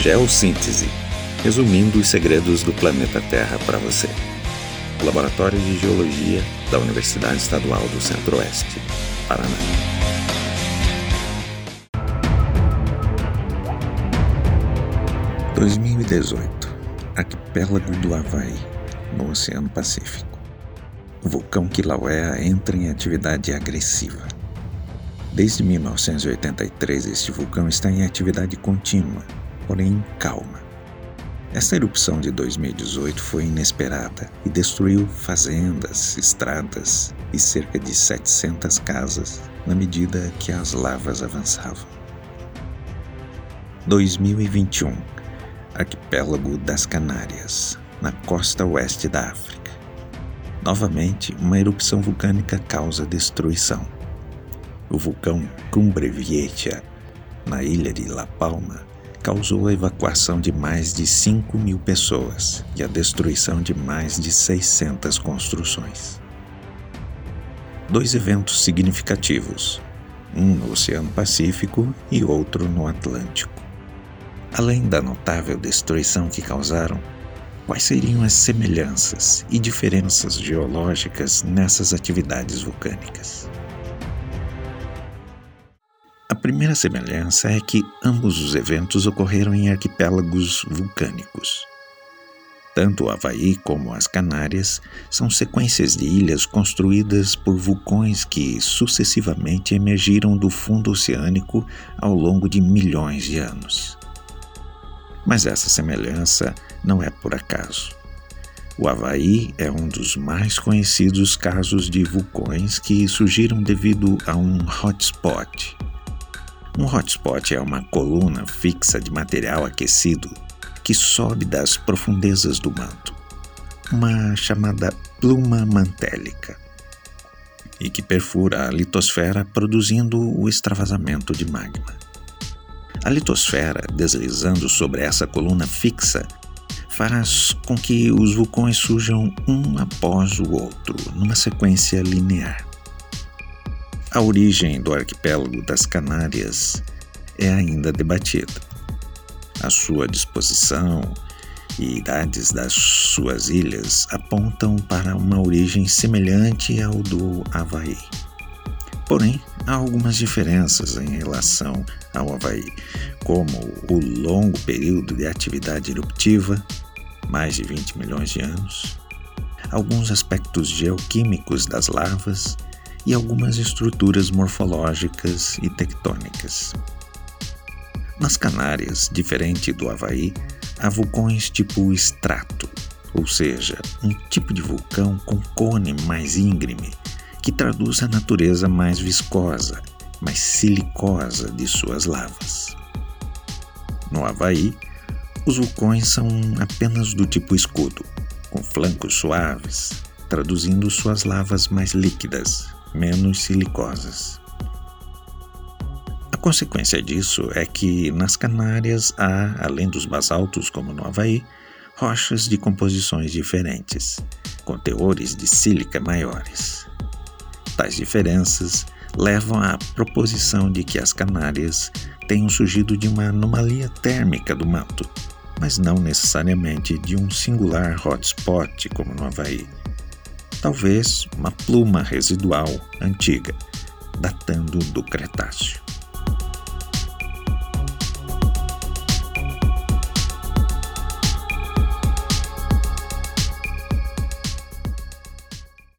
Geossíntese resumindo os segredos do planeta Terra para você. Laboratório de Geologia da Universidade Estadual do Centro-Oeste, Paraná. ...2018... Arquipélago do Havaí... ...no Oceano Pacífico... ...o vulcão Kilauea entra em atividade agressiva... Desde 1983, este vulcão está em atividade contínua, porém calma. Esta erupção de 2018 foi inesperada e destruiu fazendas, estradas e cerca de 700 casas na medida que as lavas avançavam. 2021 Arquipélago das Canárias, na costa oeste da África. Novamente, uma erupção vulcânica causa destruição. O vulcão Cumbre Vieja, na ilha de La Palma, causou a evacuação de mais de 5 mil pessoas e a destruição de mais de 600 construções. Dois eventos significativos, um no Oceano Pacífico e outro no Atlântico. Além da notável destruição que causaram, quais seriam as semelhanças e diferenças geológicas nessas atividades vulcânicas? Primeira semelhança é que ambos os eventos ocorreram em arquipélagos vulcânicos. Tanto o Havaí como as Canárias são sequências de ilhas construídas por vulcões que sucessivamente emergiram do fundo oceânico ao longo de milhões de anos. Mas essa semelhança não é por acaso. O Havaí é um dos mais conhecidos casos de vulcões que surgiram devido a um hotspot, um hotspot é uma coluna fixa de material aquecido que sobe das profundezas do manto, uma chamada pluma mantélica, e que perfura a litosfera produzindo o extravasamento de magma. A litosfera, deslizando sobre essa coluna fixa, faz com que os vulcões surjam um após o outro, numa sequência linear. A origem do arquipélago das Canárias é ainda debatida. A sua disposição e idades das suas ilhas apontam para uma origem semelhante ao do Havaí. Porém, há algumas diferenças em relação ao Havaí, como o longo período de atividade eruptiva, mais de 20 milhões de anos, alguns aspectos geoquímicos das lavas e algumas estruturas morfológicas e tectônicas. Nas Canárias, diferente do Havaí, há vulcões tipo estrato, ou seja, um tipo de vulcão com cone mais íngreme, que traduz a natureza mais viscosa, mais silicosa de suas lavas. No Havaí, os vulcões são apenas do tipo escudo, com flancos suaves, traduzindo suas lavas mais líquidas, menos silicosas. A consequência disso é que nas Canárias há, além dos basaltos como no Havaí, rochas de composições diferentes, com teores de sílica maiores. Tais diferenças levam à proposição de que as Canárias tenham surgido de uma anomalia térmica do manto, mas não necessariamente de um singular hotspot como no Havaí talvez uma pluma residual antiga, datando do Cretáceo.